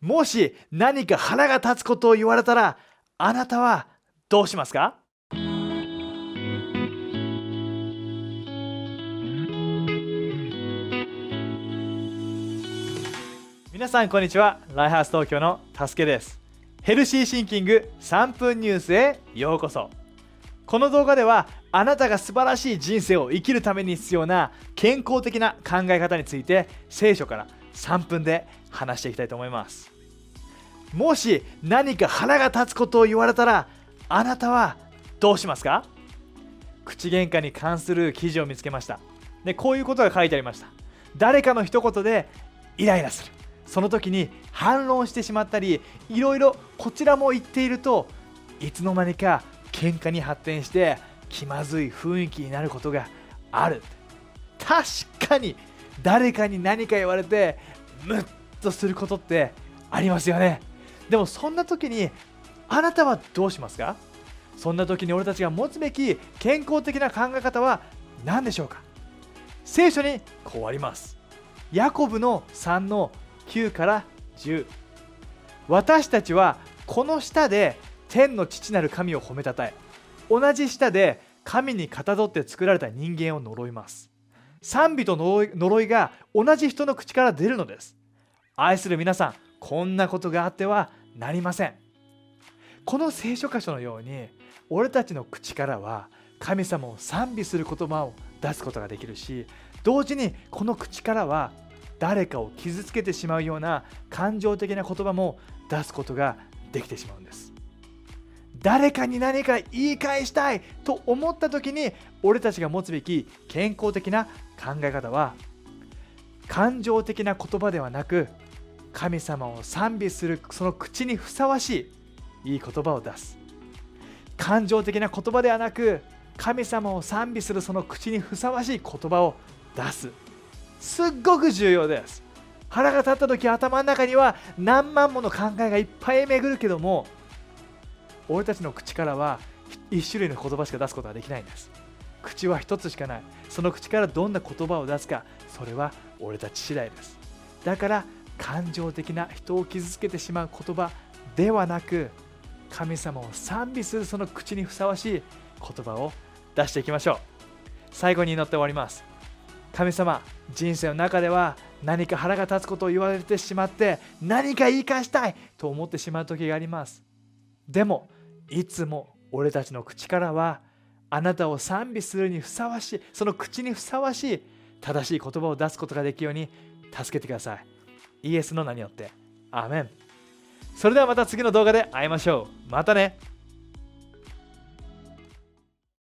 もし何か腹が立つことを言われたらあなたはどうしますか？皆さんこんにちは。ライハース東京のたすけです。ヘルシーシンキング3分ニュースへようこそ。この動画ではあなたが素晴らしい人生を生きるために必要な健康的な考え方について聖書から3分で話していきたいと思います。もし何か腹が立つことを言われたらあなたはどうしますか？口喧嘩に関する記事を見つけました。でこういうことが書いてありました。誰かの一言でイライラする。その時に反論してしまったりいろいろこちらも言っているといつの間にか喧嘩に発展して気まずい雰囲気になることがある。確かに誰かに何か言われてムッとすることってありますよね。でもそんな時にあなたはどうしますか？そんな時に俺たちが持つべき健康的な考え方は何でしょうか？聖書にこうあります。ヤコブの3の9から10私たちはこの下で天の父なる神を褒めたたえ同じ舌で神にかたどって作られた人間を呪います。賛美と呪いが同じ人の口から出るのです。愛する皆さんこんなことがあってはなりません。この聖書箇所のように俺たちの口からは神様を賛美する言葉を出すことができるし同時にこの口からは誰かを傷つけてしまうような感情的な言葉も出すことができてしまうんです。誰かに何か言い返したいと思った時に俺たちが持つべき健康的な考え方は感情的な言葉ではなく神様を賛美するその口にふさわしいいい言葉を出す。感情的な言葉ではなく神様を賛美するその口にふさわしい言葉を出す。すっごく重要です。腹が立った時頭の中には何万もの考えがいっぱい巡るけども俺たちの口からは一種類の言葉しか出すことができないんです。口は一つしかない。その口からどんな言葉を出すかそれは俺たち次第です。だから感情的な人を傷つけてしまう言葉ではなく神様を賛美するその口にふさわしい言葉を出していきましょう。最後に祈って終わります。神様人生の中では何か腹が立つことを言われてしまって何か言い返したいと思ってしまう時があります。でもいつも俺たちの口からはあなたを賛美するにふさわしいその口にふさわしい正しい言葉を出すことができるように助けてください。イエスの名によって。アーメン。それではまた次の動画で会いましょう。またね。